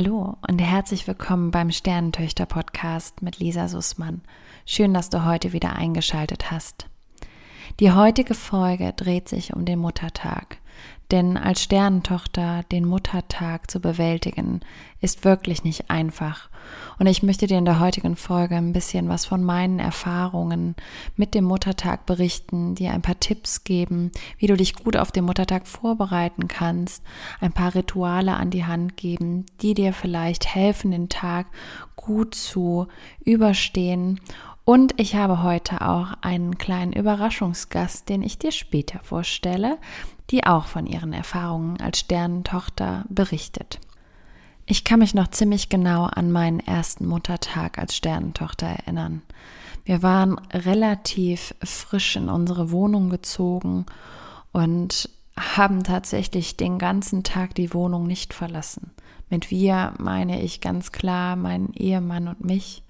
Hallo und herzlich willkommen beim Sternentöchter Podcast mit Lisa Sussmann. Schön, dass du heute wieder eingeschaltet hast. Die heutige Folge dreht sich um den Muttertag. Denn als Sternentochter den Muttertag zu bewältigen, ist wirklich nicht einfach. Und ich möchte dir in der heutigen Folge ein bisschen was von meinen Erfahrungen mit dem Muttertag berichten, dir ein paar Tipps geben, wie du dich gut auf den Muttertag vorbereiten kannst, ein paar Rituale an die Hand geben, die dir vielleicht helfen, den Tag gut zu überstehen und ich habe heute auch einen kleinen Überraschungsgast, den ich dir später vorstelle, die auch von ihren Erfahrungen als Sternentochter berichtet. Ich kann mich noch ziemlich genau an meinen ersten Muttertag als Sternentochter erinnern. Wir waren relativ frisch in unsere Wohnung gezogen und haben tatsächlich den ganzen Tag die Wohnung nicht verlassen. Mit wir meine ich ganz klar meinen Ehemann und mich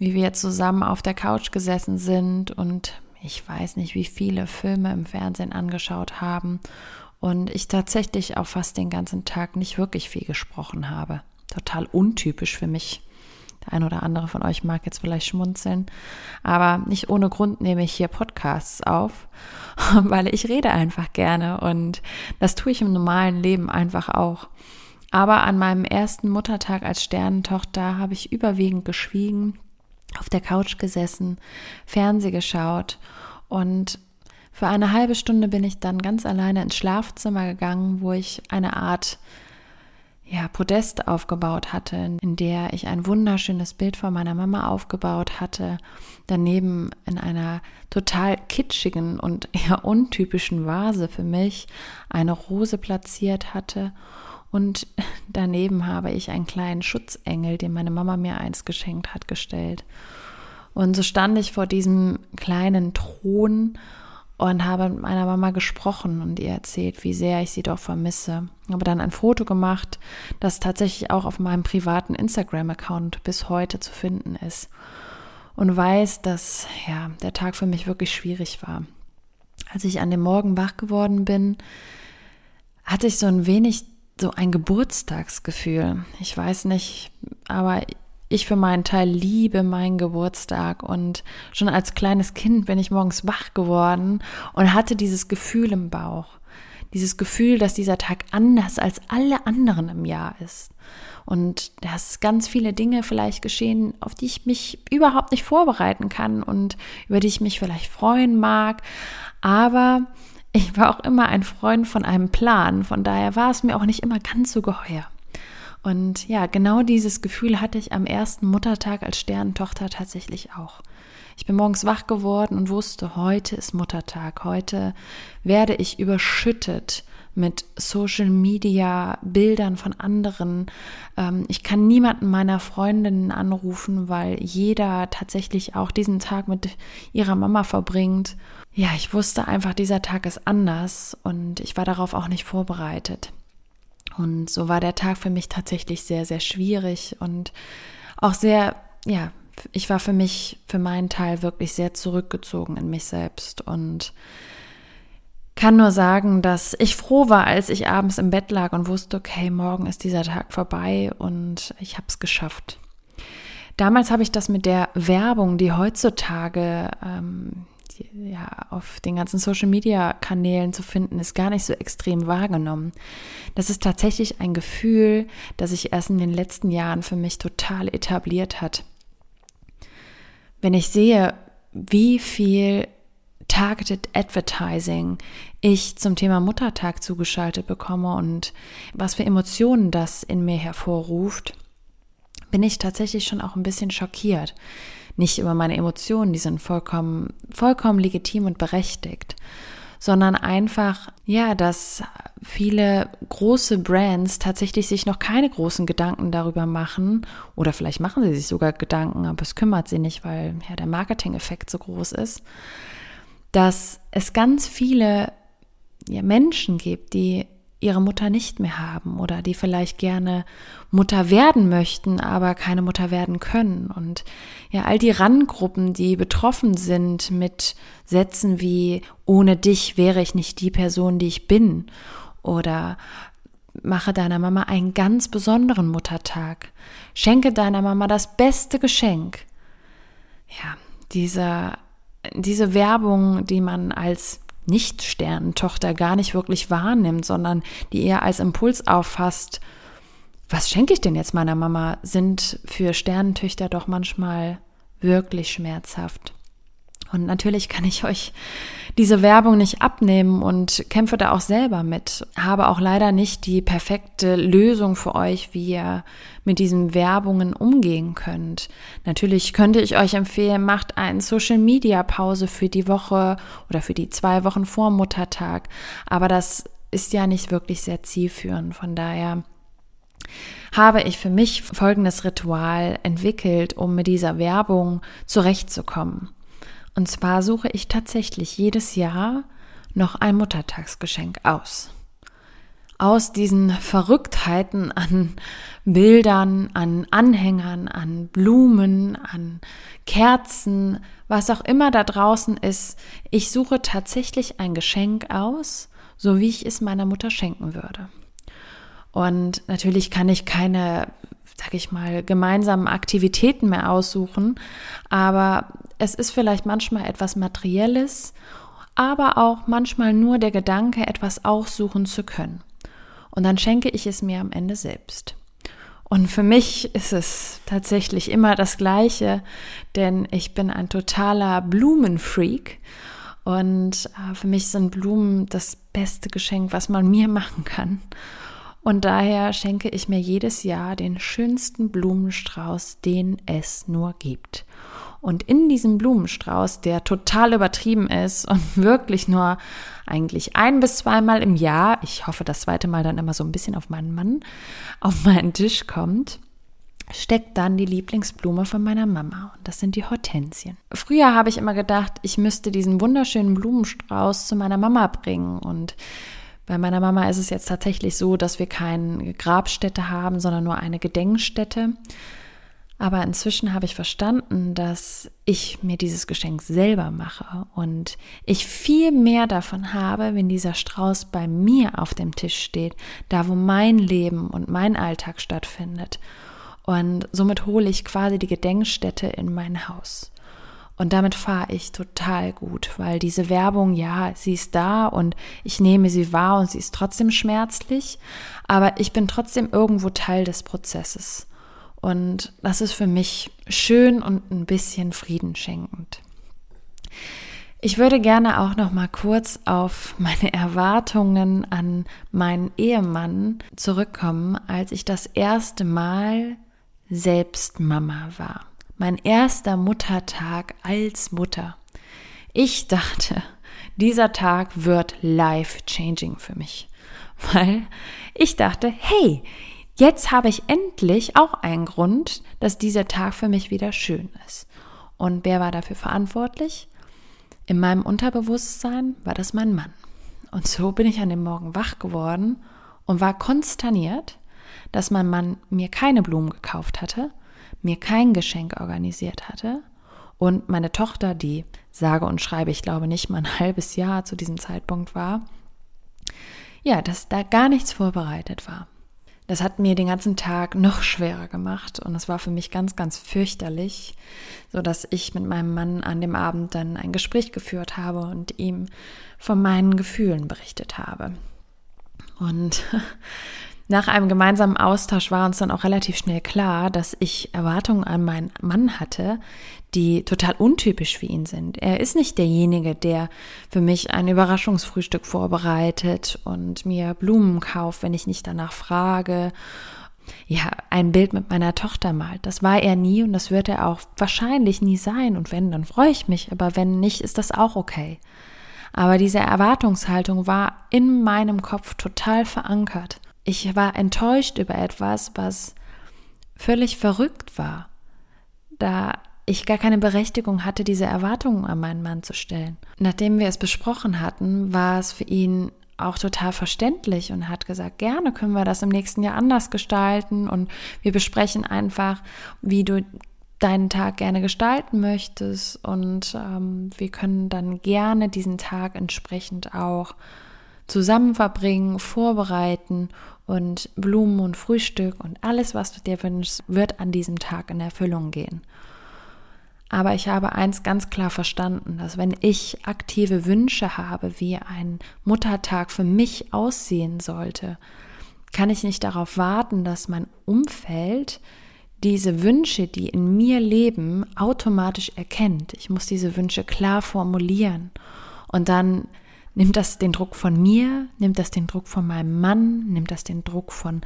wie wir zusammen auf der Couch gesessen sind und ich weiß nicht, wie viele Filme im Fernsehen angeschaut haben und ich tatsächlich auch fast den ganzen Tag nicht wirklich viel gesprochen habe. Total untypisch für mich. Der ein oder andere von euch mag jetzt vielleicht schmunzeln, aber nicht ohne Grund nehme ich hier Podcasts auf, weil ich rede einfach gerne und das tue ich im normalen Leben einfach auch. Aber an meinem ersten Muttertag als Sternentochter habe ich überwiegend geschwiegen, auf der Couch gesessen, Fernseh geschaut und für eine halbe Stunde bin ich dann ganz alleine ins Schlafzimmer gegangen, wo ich eine Art ja, Podest aufgebaut hatte, in der ich ein wunderschönes Bild von meiner Mama aufgebaut hatte, daneben in einer total kitschigen und eher untypischen Vase für mich eine Rose platziert hatte und daneben habe ich einen kleinen Schutzengel, den meine Mama mir einst geschenkt hat, gestellt. Und so stand ich vor diesem kleinen Thron und habe mit meiner Mama gesprochen und ihr erzählt, wie sehr ich sie doch vermisse. Habe dann ein Foto gemacht, das tatsächlich auch auf meinem privaten Instagram-Account bis heute zu finden ist. Und weiß, dass ja, der Tag für mich wirklich schwierig war. Als ich an dem Morgen wach geworden bin, hatte ich so ein wenig so ein Geburtstagsgefühl. Ich weiß nicht, aber ich für meinen Teil liebe meinen Geburtstag und schon als kleines Kind bin ich morgens wach geworden und hatte dieses Gefühl im Bauch. Dieses Gefühl, dass dieser Tag anders als alle anderen im Jahr ist. Und dass ganz viele Dinge vielleicht geschehen, auf die ich mich überhaupt nicht vorbereiten kann und über die ich mich vielleicht freuen mag. Aber ich war auch immer ein Freund von einem Plan, von daher war es mir auch nicht immer ganz so geheuer. Und ja, genau dieses Gefühl hatte ich am ersten Muttertag als Sternentochter tatsächlich auch. Ich bin morgens wach geworden und wusste, heute ist Muttertag, heute werde ich überschüttet mit Social Media, Bildern von anderen. Ähm, ich kann niemanden meiner Freundinnen anrufen, weil jeder tatsächlich auch diesen Tag mit ihrer Mama verbringt ja, ich wusste einfach, dieser Tag ist anders und ich war darauf auch nicht vorbereitet. Und so war der Tag für mich tatsächlich sehr, sehr schwierig und auch sehr, ja, ich war für mich, für meinen Teil wirklich sehr zurückgezogen in mich selbst und kann nur sagen, dass ich froh war, als ich abends im Bett lag und wusste, okay, morgen ist dieser Tag vorbei und ich habe es geschafft. Damals habe ich das mit der Werbung, die heutzutage ähm, ja, auf den ganzen Social-Media-Kanälen zu finden ist, gar nicht so extrem wahrgenommen. Das ist tatsächlich ein Gefühl, das sich erst in den letzten Jahren für mich total etabliert hat. Wenn ich sehe, wie viel Targeted Advertising ich zum Thema Muttertag zugeschaltet bekomme und was für Emotionen das in mir hervorruft, bin ich tatsächlich schon auch ein bisschen schockiert. Nicht über meine Emotionen, die sind vollkommen, vollkommen legitim und berechtigt, sondern einfach, ja, dass viele große Brands tatsächlich sich noch keine großen Gedanken darüber machen oder vielleicht machen sie sich sogar Gedanken, aber es kümmert sie nicht, weil ja der Marketing-Effekt so groß ist, dass es ganz viele ja, Menschen gibt, die ihre Mutter nicht mehr haben oder die vielleicht gerne Mutter werden möchten, aber keine Mutter werden können. Und ja, all die Randgruppen, die betroffen sind mit Sätzen wie ohne dich wäre ich nicht die Person, die ich bin oder mache deiner Mama einen ganz besonderen Muttertag. Schenke deiner Mama das beste Geschenk. Ja, diese, diese Werbung, die man als Nicht-Sternentochter gar nicht wirklich wahrnimmt, sondern die eher als Impuls auffasst, was schenke ich denn jetzt meiner Mama, sind für Sternentöchter doch manchmal wirklich schmerzhaft. Und natürlich kann ich euch diese Werbung nicht abnehmen und kämpfe da auch selber mit. Habe auch leider nicht die perfekte Lösung für euch, wie ihr mit diesen Werbungen umgehen könnt. Natürlich könnte ich euch empfehlen, macht eine Social Media Pause für die Woche oder für die zwei Wochen vor Muttertag. Aber das ist ja nicht wirklich sehr zielführend. Von daher habe ich für mich folgendes Ritual entwickelt, um mit dieser Werbung zurechtzukommen. Und zwar suche ich tatsächlich jedes Jahr noch ein Muttertagsgeschenk aus. Aus diesen Verrücktheiten an Bildern, an Anhängern, an Blumen, an Kerzen, was auch immer da draußen ist, ich suche tatsächlich ein Geschenk aus, so wie ich es meiner Mutter schenken würde. Und natürlich kann ich keine, sag ich mal, gemeinsamen Aktivitäten mehr aussuchen, aber es ist vielleicht manchmal etwas Materielles, aber auch manchmal nur der Gedanke, etwas aussuchen zu können. Und dann schenke ich es mir am Ende selbst. Und für mich ist es tatsächlich immer das Gleiche, denn ich bin ein totaler Blumenfreak. Und äh, für mich sind Blumen das beste Geschenk, was man mir machen kann. Und daher schenke ich mir jedes Jahr den schönsten Blumenstrauß, den es nur gibt. Und in diesem Blumenstrauß, der total übertrieben ist und wirklich nur eigentlich ein bis zweimal im Jahr, ich hoffe das zweite Mal dann immer so ein bisschen auf meinen Mann, auf meinen Tisch kommt, steckt dann die Lieblingsblume von meiner Mama. Und das sind die Hortensien. Früher habe ich immer gedacht, ich müsste diesen wunderschönen Blumenstrauß zu meiner Mama bringen und bei meiner Mama ist es jetzt tatsächlich so, dass wir keine Grabstätte haben, sondern nur eine Gedenkstätte. Aber inzwischen habe ich verstanden, dass ich mir dieses Geschenk selber mache und ich viel mehr davon habe, wenn dieser Strauß bei mir auf dem Tisch steht, da wo mein Leben und mein Alltag stattfindet. Und somit hole ich quasi die Gedenkstätte in mein Haus. Und damit fahre ich total gut, weil diese Werbung, ja, sie ist da und ich nehme sie wahr und sie ist trotzdem schmerzlich, aber ich bin trotzdem irgendwo Teil des Prozesses. Und das ist für mich schön und ein bisschen friedenschenkend. Ich würde gerne auch noch mal kurz auf meine Erwartungen an meinen Ehemann zurückkommen, als ich das erste Mal selbst Mama war mein erster Muttertag als Mutter. Ich dachte, dieser Tag wird life-changing für mich, weil ich dachte, hey, jetzt habe ich endlich auch einen Grund, dass dieser Tag für mich wieder schön ist. Und wer war dafür verantwortlich? In meinem Unterbewusstsein war das mein Mann. Und so bin ich an dem Morgen wach geworden und war konsterniert, dass mein Mann mir keine Blumen gekauft hatte, mir kein Geschenk organisiert hatte und meine Tochter, die sage und schreibe, ich glaube nicht mal ein halbes Jahr zu diesem Zeitpunkt war, ja, dass da gar nichts vorbereitet war. Das hat mir den ganzen Tag noch schwerer gemacht und es war für mich ganz, ganz fürchterlich, so dass ich mit meinem Mann an dem Abend dann ein Gespräch geführt habe und ihm von meinen Gefühlen berichtet habe. Und nach einem gemeinsamen Austausch war uns dann auch relativ schnell klar, dass ich Erwartungen an meinen Mann hatte, die total untypisch für ihn sind. Er ist nicht derjenige, der für mich ein Überraschungsfrühstück vorbereitet und mir Blumen kauft, wenn ich nicht danach frage. Ja, ein Bild mit meiner Tochter malt. Das war er nie und das wird er auch wahrscheinlich nie sein. Und wenn, dann freue ich mich. Aber wenn nicht, ist das auch okay. Aber diese Erwartungshaltung war in meinem Kopf total verankert ich war enttäuscht über etwas, was völlig verrückt war, da ich gar keine Berechtigung hatte, diese Erwartungen an meinen Mann zu stellen. Nachdem wir es besprochen hatten, war es für ihn auch total verständlich und hat gesagt, gerne können wir das im nächsten Jahr anders gestalten und wir besprechen einfach, wie du deinen Tag gerne gestalten möchtest und ähm, wir können dann gerne diesen Tag entsprechend auch zusammen verbringen, vorbereiten und Blumen und Frühstück und alles, was du dir wünschst, wird an diesem Tag in Erfüllung gehen. Aber ich habe eins ganz klar verstanden, dass wenn ich aktive Wünsche habe, wie ein Muttertag für mich aussehen sollte, kann ich nicht darauf warten, dass mein Umfeld diese Wünsche, die in mir leben, automatisch erkennt. Ich muss diese Wünsche klar formulieren. Und dann nimmt das den Druck von mir, nimmt das den Druck von meinem Mann, nimmt das den Druck von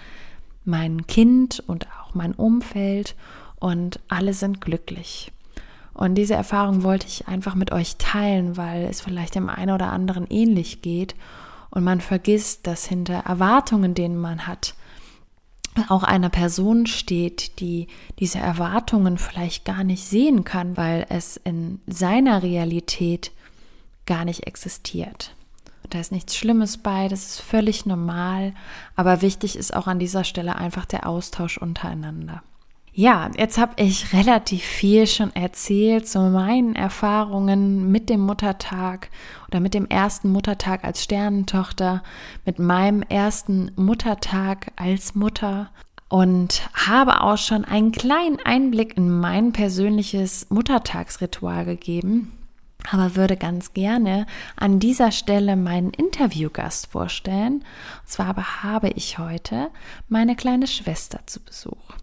meinem Kind und auch mein Umfeld? Und alle sind glücklich. Und diese Erfahrung wollte ich einfach mit euch teilen, weil es vielleicht dem einen oder anderen ähnlich geht und man vergisst, dass hinter Erwartungen, denen man hat, auch eine Person steht, die diese Erwartungen vielleicht gar nicht sehen kann, weil es in seiner Realität gar nicht existiert. Da ist nichts Schlimmes bei, das ist völlig normal, aber wichtig ist auch an dieser Stelle einfach der Austausch untereinander. Ja, jetzt habe ich relativ viel schon erzählt zu meinen Erfahrungen mit dem Muttertag oder mit dem ersten Muttertag als Sternentochter, mit meinem ersten Muttertag als Mutter und habe auch schon einen kleinen Einblick in mein persönliches Muttertagsritual gegeben, aber würde ganz gerne an dieser Stelle meinen Interviewgast vorstellen. Und zwar habe ich heute meine kleine Schwester zu Besuch.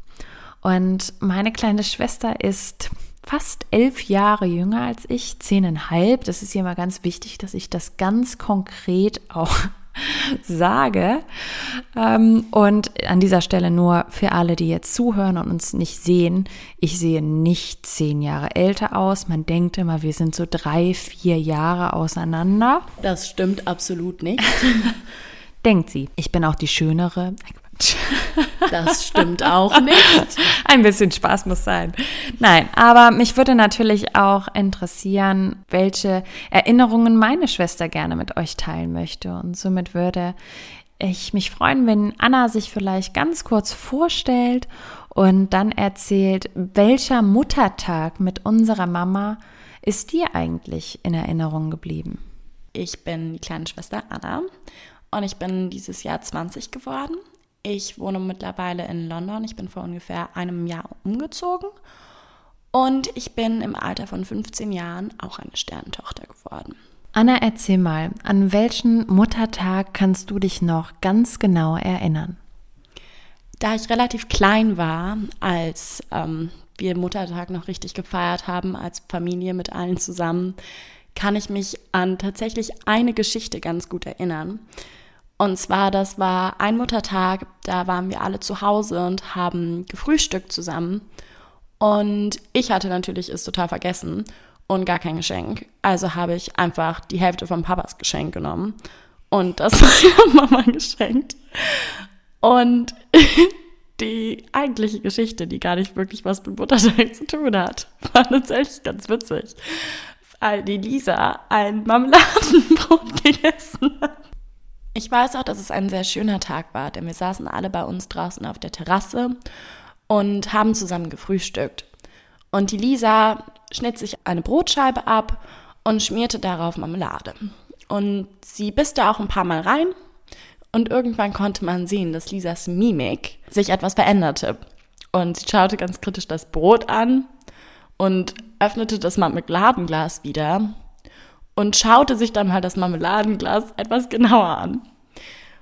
Und meine kleine Schwester ist fast elf Jahre jünger als ich, zehneinhalb. Das ist hier mal ganz wichtig, dass ich das ganz konkret auch sage. Ähm, und an dieser Stelle nur für alle, die jetzt zuhören und uns nicht sehen, ich sehe nicht zehn Jahre älter aus. Man denkt immer, wir sind so drei, vier Jahre auseinander. Das stimmt absolut nicht. Denkt sie. Ich bin auch die schönere. Das stimmt auch nicht. Ein bisschen Spaß muss sein. Nein, aber mich würde natürlich auch interessieren, welche Erinnerungen meine Schwester gerne mit euch teilen möchte. Und somit würde ich mich freuen, wenn Anna sich vielleicht ganz kurz vorstellt und dann erzählt, welcher Muttertag mit unserer Mama ist dir eigentlich in Erinnerung geblieben? Ich bin die kleine Schwester Anna und ich bin dieses Jahr 20 geworden. Ich wohne mittlerweile in London. Ich bin vor ungefähr einem Jahr umgezogen. Und ich bin im Alter von 15 Jahren auch eine Sternentochter geworden. Anna, erzähl mal, an welchen Muttertag kannst du dich noch ganz genau erinnern? Da ich relativ klein war, als ähm, wir Muttertag noch richtig gefeiert haben, als Familie mit allen zusammen, kann ich mich an tatsächlich eine Geschichte ganz gut erinnern. Und zwar, das war ein Muttertag, da waren wir alle zu Hause und haben gefrühstückt zusammen. Und ich hatte natürlich es total vergessen und gar kein Geschenk. Also habe ich einfach die Hälfte von Papas Geschenk genommen und das meiner Mama geschenkt. Und die eigentliche Geschichte, die gar nicht wirklich was mit Muttertag zu tun hat, war tatsächlich ganz witzig. Weil die Lisa ein Marmeladenbrot gegessen hat. Ich weiß auch, dass es ein sehr schöner Tag war, denn wir saßen alle bei uns draußen auf der Terrasse und haben zusammen gefrühstückt. Und die Lisa schnitt sich eine Brotscheibe ab und schmierte darauf Marmelade. Und sie biss da auch ein paar Mal rein und irgendwann konnte man sehen, dass Lisas Mimik sich etwas veränderte. Und sie schaute ganz kritisch das Brot an und öffnete das Marmeladenglas wieder und schaute sich dann mal das Marmeladenglas etwas genauer an.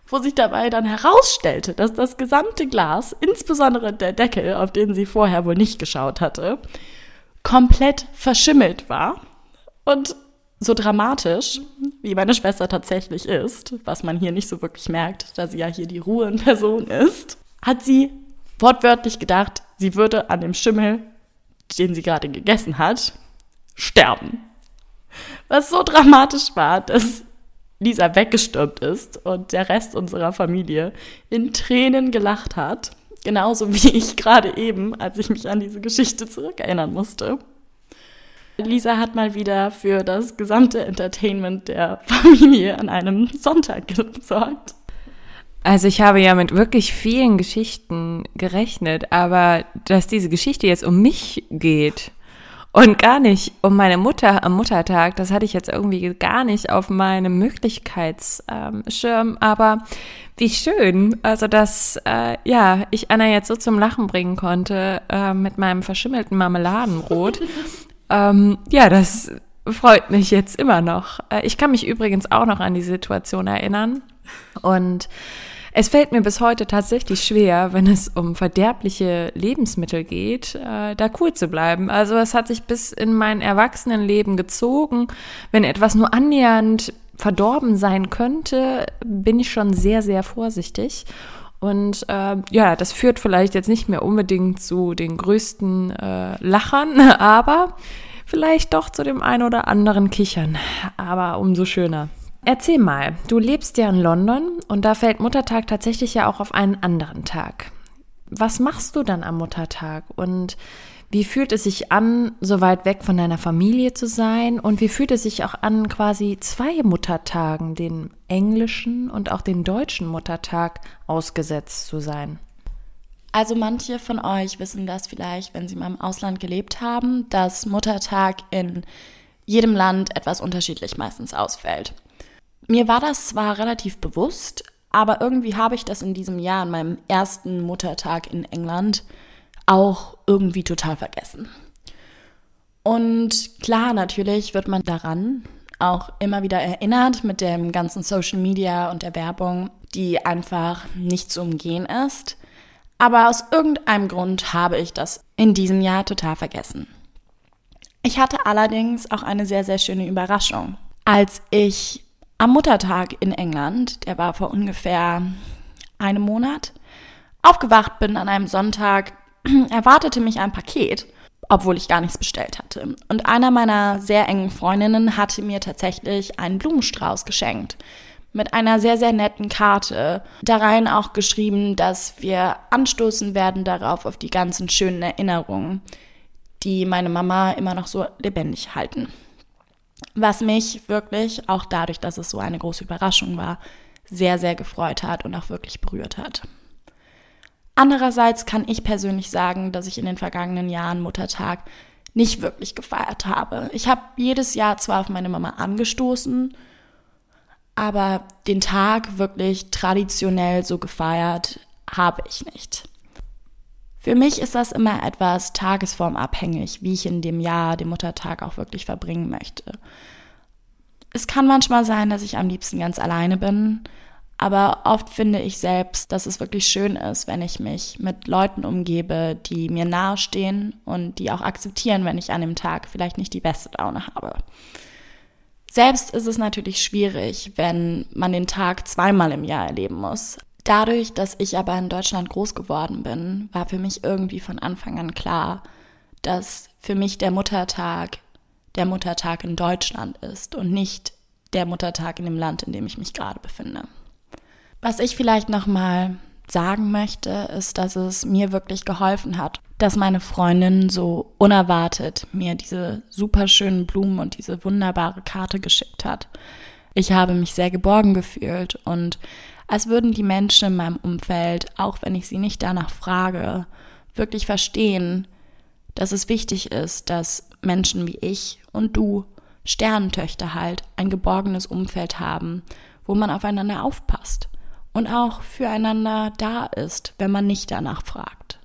Wo sich dabei dann herausstellte, dass das gesamte Glas, insbesondere der Deckel, auf den sie vorher wohl nicht geschaut hatte, komplett verschimmelt war. Und so dramatisch, wie meine Schwester tatsächlich ist, was man hier nicht so wirklich merkt, da sie ja hier die Ruhe in Person ist, hat sie wortwörtlich gedacht, sie würde an dem Schimmel, den sie gerade gegessen hat, sterben was so dramatisch war, dass Lisa weggestürmt ist und der Rest unserer Familie in Tränen gelacht hat. Genauso wie ich gerade eben, als ich mich an diese Geschichte zurückerinnern musste. Lisa hat mal wieder für das gesamte Entertainment der Familie an einem Sonntag gesorgt. Also ich habe ja mit wirklich vielen Geschichten gerechnet, aber dass diese Geschichte jetzt um mich geht und gar nicht um meine Mutter am Muttertag. Das hatte ich jetzt irgendwie gar nicht auf meinem Möglichkeitsschirm. Aber wie schön, also dass äh, ja ich Anna jetzt so zum Lachen bringen konnte äh, mit meinem verschimmelten Marmeladenbrot. ähm, ja, das freut mich jetzt immer noch. Äh, ich kann mich übrigens auch noch an die Situation erinnern und es fällt mir bis heute tatsächlich schwer, wenn es um verderbliche Lebensmittel geht, äh, da cool zu bleiben. Also es hat sich bis in mein Erwachsenenleben gezogen. Wenn etwas nur annähernd verdorben sein könnte, bin ich schon sehr, sehr vorsichtig. Und äh, ja, das führt vielleicht jetzt nicht mehr unbedingt zu den größten äh, Lachern, aber vielleicht doch zu dem ein oder anderen Kichern. Aber umso schöner. Erzähl mal, du lebst ja in London und da fällt Muttertag tatsächlich ja auch auf einen anderen Tag. Was machst du dann am Muttertag und wie fühlt es sich an, so weit weg von deiner Familie zu sein? Und wie fühlt es sich auch an, quasi zwei Muttertagen, den englischen und auch den deutschen Muttertag, ausgesetzt zu sein? Also manche von euch wissen das vielleicht, wenn sie mal im Ausland gelebt haben, dass Muttertag in jedem Land etwas unterschiedlich meistens ausfällt. Mir war das zwar relativ bewusst, aber irgendwie habe ich das in diesem Jahr, an meinem ersten Muttertag in England, auch irgendwie total vergessen. Und klar, natürlich wird man daran auch immer wieder erinnert mit dem ganzen Social Media und der Werbung, die einfach nicht zu umgehen ist. Aber aus irgendeinem Grund habe ich das in diesem Jahr total vergessen. Ich hatte allerdings auch eine sehr, sehr schöne Überraschung. Als ich am Muttertag in England, der war vor ungefähr einem Monat, aufgewacht bin an einem Sonntag, erwartete mich ein Paket, obwohl ich gar nichts bestellt hatte. Und einer meiner sehr engen Freundinnen hatte mir tatsächlich einen Blumenstrauß geschenkt mit einer sehr, sehr netten Karte. Darein auch geschrieben, dass wir anstoßen werden darauf, auf die ganzen schönen Erinnerungen, die meine Mama immer noch so lebendig halten. Was mich wirklich, auch dadurch, dass es so eine große Überraschung war, sehr, sehr gefreut hat und auch wirklich berührt hat. Andererseits kann ich persönlich sagen, dass ich in den vergangenen Jahren Muttertag nicht wirklich gefeiert habe. Ich habe jedes Jahr zwar auf meine Mama angestoßen, aber den Tag wirklich traditionell so gefeiert habe ich nicht. Für mich ist das immer etwas tagesformabhängig, wie ich in dem Jahr den Muttertag auch wirklich verbringen möchte. Es kann manchmal sein, dass ich am liebsten ganz alleine bin, aber oft finde ich selbst, dass es wirklich schön ist, wenn ich mich mit Leuten umgebe, die mir nahestehen und die auch akzeptieren, wenn ich an dem Tag vielleicht nicht die beste Laune habe. Selbst ist es natürlich schwierig, wenn man den Tag zweimal im Jahr erleben muss. Dadurch, dass ich aber in Deutschland groß geworden bin, war für mich irgendwie von Anfang an klar, dass für mich der Muttertag der Muttertag in Deutschland ist und nicht der Muttertag in dem Land, in dem ich mich gerade befinde. Was ich vielleicht noch mal sagen möchte, ist, dass es mir wirklich geholfen hat, dass meine Freundin so unerwartet mir diese super schönen Blumen und diese wunderbare Karte geschickt hat. Ich habe mich sehr geborgen gefühlt und als würden die Menschen in meinem Umfeld, auch wenn ich sie nicht danach frage, wirklich verstehen, dass es wichtig ist, dass Menschen wie ich und du, Sternentöchter halt, ein geborgenes Umfeld haben, wo man aufeinander aufpasst und auch füreinander da ist, wenn man nicht danach fragt.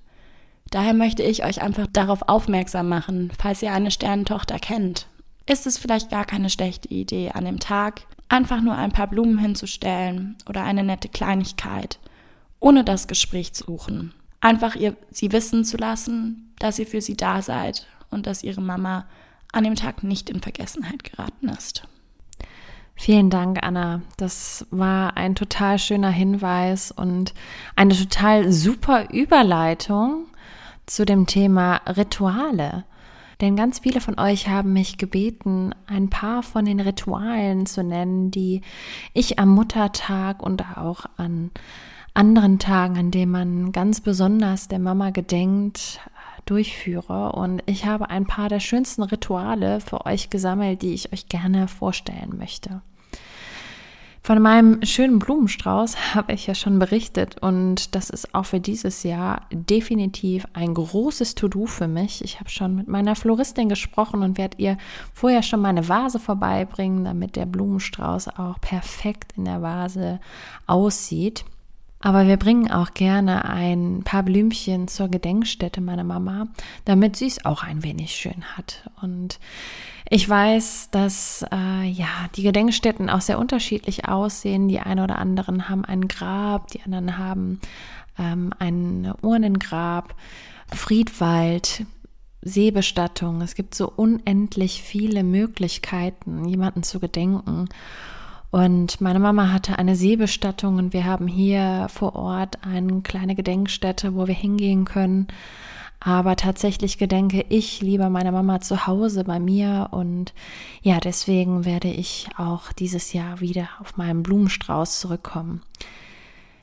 Daher möchte ich euch einfach darauf aufmerksam machen, falls ihr eine Sternentochter kennt. Ist es vielleicht gar keine schlechte Idee, an dem Tag einfach nur ein paar Blumen hinzustellen oder eine nette Kleinigkeit, ohne das Gespräch zu suchen. Einfach ihr sie wissen zu lassen, dass ihr für sie da seid und dass ihre Mama an dem Tag nicht in Vergessenheit geraten ist. Vielen Dank, Anna. Das war ein total schöner Hinweis und eine total super Überleitung zu dem Thema Rituale. Denn ganz viele von euch haben mich gebeten, ein paar von den Ritualen zu nennen, die ich am Muttertag und auch an anderen Tagen, an denen man ganz besonders der Mama gedenkt, durchführe. Und ich habe ein paar der schönsten Rituale für euch gesammelt, die ich euch gerne vorstellen möchte. Von meinem schönen Blumenstrauß habe ich ja schon berichtet und das ist auch für dieses Jahr definitiv ein großes To-Do für mich. Ich habe schon mit meiner Floristin gesprochen und werde ihr vorher schon meine Vase vorbeibringen, damit der Blumenstrauß auch perfekt in der Vase aussieht. Aber wir bringen auch gerne ein paar Blümchen zur Gedenkstätte meiner Mama, damit sie es auch ein wenig schön hat. Und ich weiß, dass äh, ja die Gedenkstätten auch sehr unterschiedlich aussehen. Die einen oder anderen haben ein Grab, die anderen haben ähm, ein Urnengrab, Friedwald, Seebestattung. Es gibt so unendlich viele Möglichkeiten, jemanden zu gedenken. Und meine Mama hatte eine Seebestattung und wir haben hier vor Ort eine kleine Gedenkstätte, wo wir hingehen können. Aber tatsächlich gedenke ich lieber meiner Mama zu Hause bei mir und ja, deswegen werde ich auch dieses Jahr wieder auf meinen Blumenstrauß zurückkommen.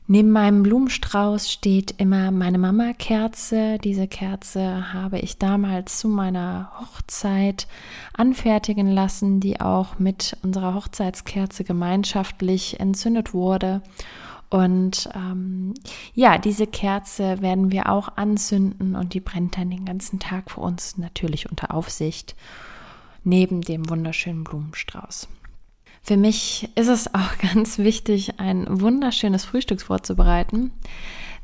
Neben meinem Blumenstrauß steht immer meine Mama-Kerze. Diese Kerze habe ich damals zu meiner Hochzeit anfertigen lassen, die auch mit unserer Hochzeitskerze gemeinschaftlich entzündet wurde. Und ähm, ja, diese Kerze werden wir auch anzünden und die brennt dann den ganzen Tag für uns natürlich unter Aufsicht neben dem wunderschönen Blumenstrauß. Für mich ist es auch ganz wichtig, ein wunderschönes Frühstück vorzubereiten.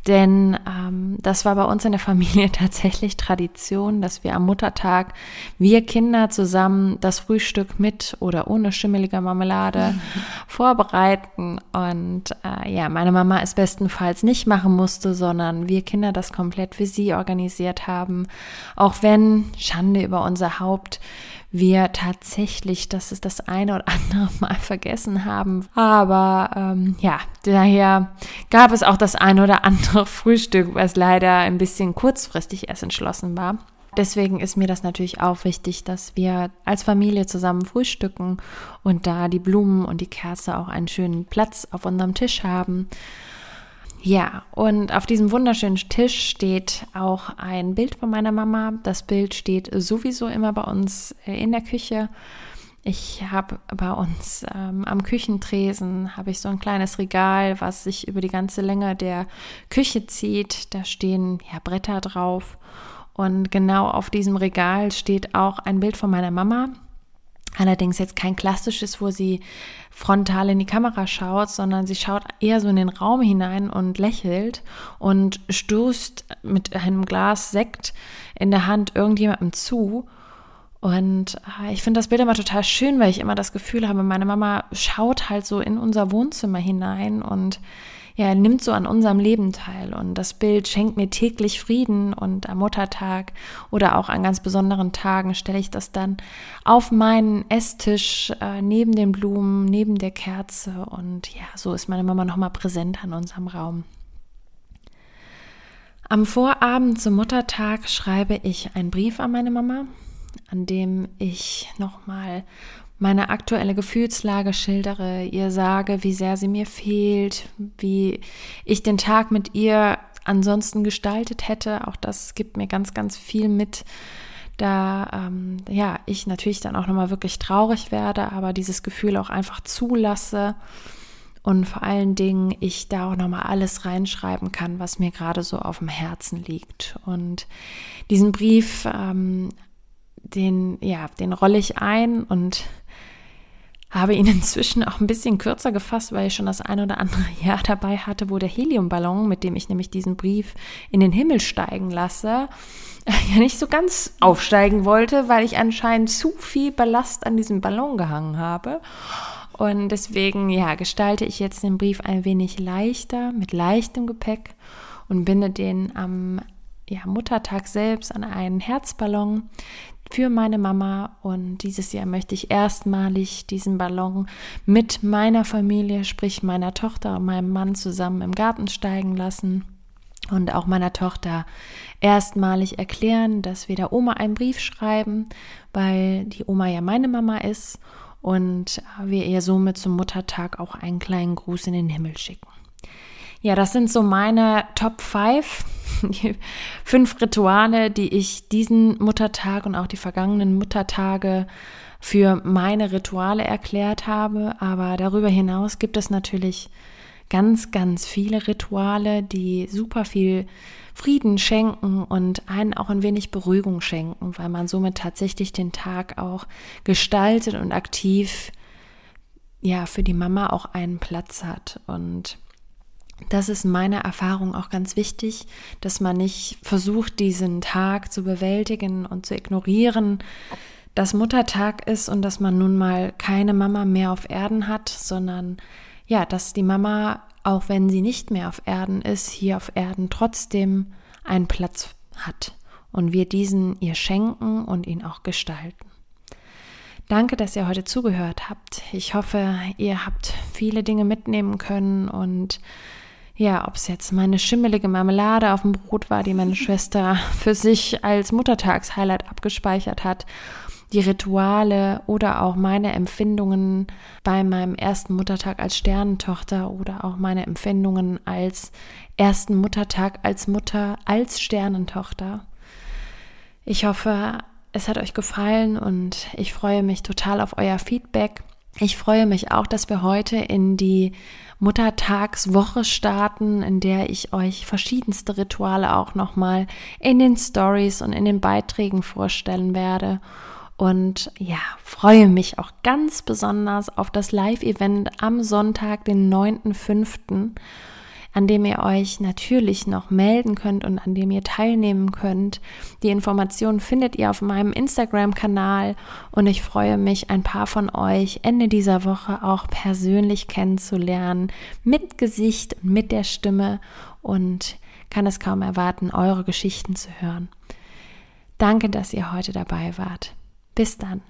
Denn ähm, das war bei uns in der Familie tatsächlich Tradition, dass wir am Muttertag, wir Kinder zusammen das Frühstück mit oder ohne schimmelige Marmelade vorbereiten. Und äh, ja, meine Mama es bestenfalls nicht machen musste, sondern wir Kinder das komplett für sie organisiert haben. Auch wenn, Schande über unser Haupt, wir tatsächlich, dass es das eine oder andere Mal vergessen haben. Aber ähm, ja, daher gab es auch das eine oder andere Frühstück, was leider ein bisschen kurzfristig erst entschlossen war. Deswegen ist mir das natürlich auch wichtig, dass wir als Familie zusammen frühstücken und da die Blumen und die Kerze auch einen schönen Platz auf unserem Tisch haben. Ja, und auf diesem wunderschönen Tisch steht auch ein Bild von meiner Mama. Das Bild steht sowieso immer bei uns äh, in der Küche. Ich habe bei uns ähm, am Küchentresen habe ich so ein kleines Regal, was sich über die ganze Länge der Küche zieht. Da stehen ja Bretter drauf und genau auf diesem Regal steht auch ein Bild von meiner Mama. Allerdings jetzt kein klassisches, wo sie frontal in die Kamera schaut, sondern sie schaut eher so in den Raum hinein und lächelt und stoßt mit einem Glas Sekt in der Hand irgendjemandem zu. Und äh, ich finde das Bild immer total schön, weil ich immer das Gefühl habe, meine Mama schaut halt so in unser Wohnzimmer hinein und ja, nimmt so an unserem Leben teil und das Bild schenkt mir täglich Frieden und am Muttertag oder auch an ganz besonderen Tagen stelle ich das dann auf meinen Esstisch äh, neben den Blumen, neben der Kerze und ja, so ist meine Mama nochmal präsent an unserem Raum. Am Vorabend zum Muttertag schreibe ich einen Brief an meine Mama, an dem ich nochmal meine aktuelle Gefühlslage schildere, ihr sage, wie sehr sie mir fehlt, wie ich den Tag mit ihr ansonsten gestaltet hätte. Auch das gibt mir ganz, ganz viel mit, da ähm, ja ich natürlich dann auch nochmal wirklich traurig werde, aber dieses Gefühl auch einfach zulasse und vor allen Dingen ich da auch nochmal alles reinschreiben kann, was mir gerade so auf dem Herzen liegt. Und diesen Brief, ähm, den ja, den rolle ich ein und habe ihn inzwischen auch ein bisschen kürzer gefasst, weil ich schon das ein oder andere Jahr dabei hatte, wo der Heliumballon, mit dem ich nämlich diesen Brief in den Himmel steigen lasse, ja nicht so ganz aufsteigen wollte, weil ich anscheinend zu viel Ballast an diesem Ballon gehangen habe. Und deswegen, ja, gestalte ich jetzt den Brief ein wenig leichter, mit leichtem Gepäck und binde den am ja, Muttertag selbst an einen Herzballon, für meine Mama und dieses Jahr möchte ich erstmalig diesen Ballon mit meiner Familie, sprich meiner Tochter und meinem Mann zusammen im Garten steigen lassen und auch meiner Tochter erstmalig erklären, dass wir der Oma einen Brief schreiben, weil die Oma ja meine Mama ist und wir ihr somit zum Muttertag auch einen kleinen Gruß in den Himmel schicken. Ja, das sind so meine Top 5. Fünf Rituale, die ich diesen Muttertag und auch die vergangenen Muttertage für meine Rituale erklärt habe. Aber darüber hinaus gibt es natürlich ganz, ganz viele Rituale, die super viel Frieden schenken und einen auch ein wenig Beruhigung schenken, weil man somit tatsächlich den Tag auch gestaltet und aktiv ja für die Mama auch einen Platz hat und das ist meiner Erfahrung auch ganz wichtig, dass man nicht versucht, diesen Tag zu bewältigen und zu ignorieren, dass Muttertag ist und dass man nun mal keine Mama mehr auf Erden hat, sondern ja, dass die Mama, auch wenn sie nicht mehr auf Erden ist, hier auf Erden trotzdem einen Platz hat und wir diesen ihr schenken und ihn auch gestalten. Danke, dass ihr heute zugehört habt. Ich hoffe, ihr habt viele Dinge mitnehmen können und ja, ob es jetzt meine schimmelige Marmelade auf dem Brot war, die meine Schwester für sich als Muttertagshighlight abgespeichert hat, die Rituale oder auch meine Empfindungen bei meinem ersten Muttertag als Sternentochter oder auch meine Empfindungen als ersten Muttertag als Mutter, als Sternentochter. Ich hoffe, es hat euch gefallen und ich freue mich total auf euer Feedback. Ich freue mich auch, dass wir heute in die Muttertagswoche starten, in der ich euch verschiedenste Rituale auch nochmal in den Stories und in den Beiträgen vorstellen werde. Und ja, freue mich auch ganz besonders auf das Live-Event am Sonntag, den 9.5., an dem ihr euch natürlich noch melden könnt und an dem ihr teilnehmen könnt. Die Informationen findet ihr auf meinem Instagram-Kanal und ich freue mich, ein paar von euch Ende dieser Woche auch persönlich kennenzulernen, mit Gesicht und mit der Stimme und kann es kaum erwarten, eure Geschichten zu hören. Danke, dass ihr heute dabei wart. Bis dann.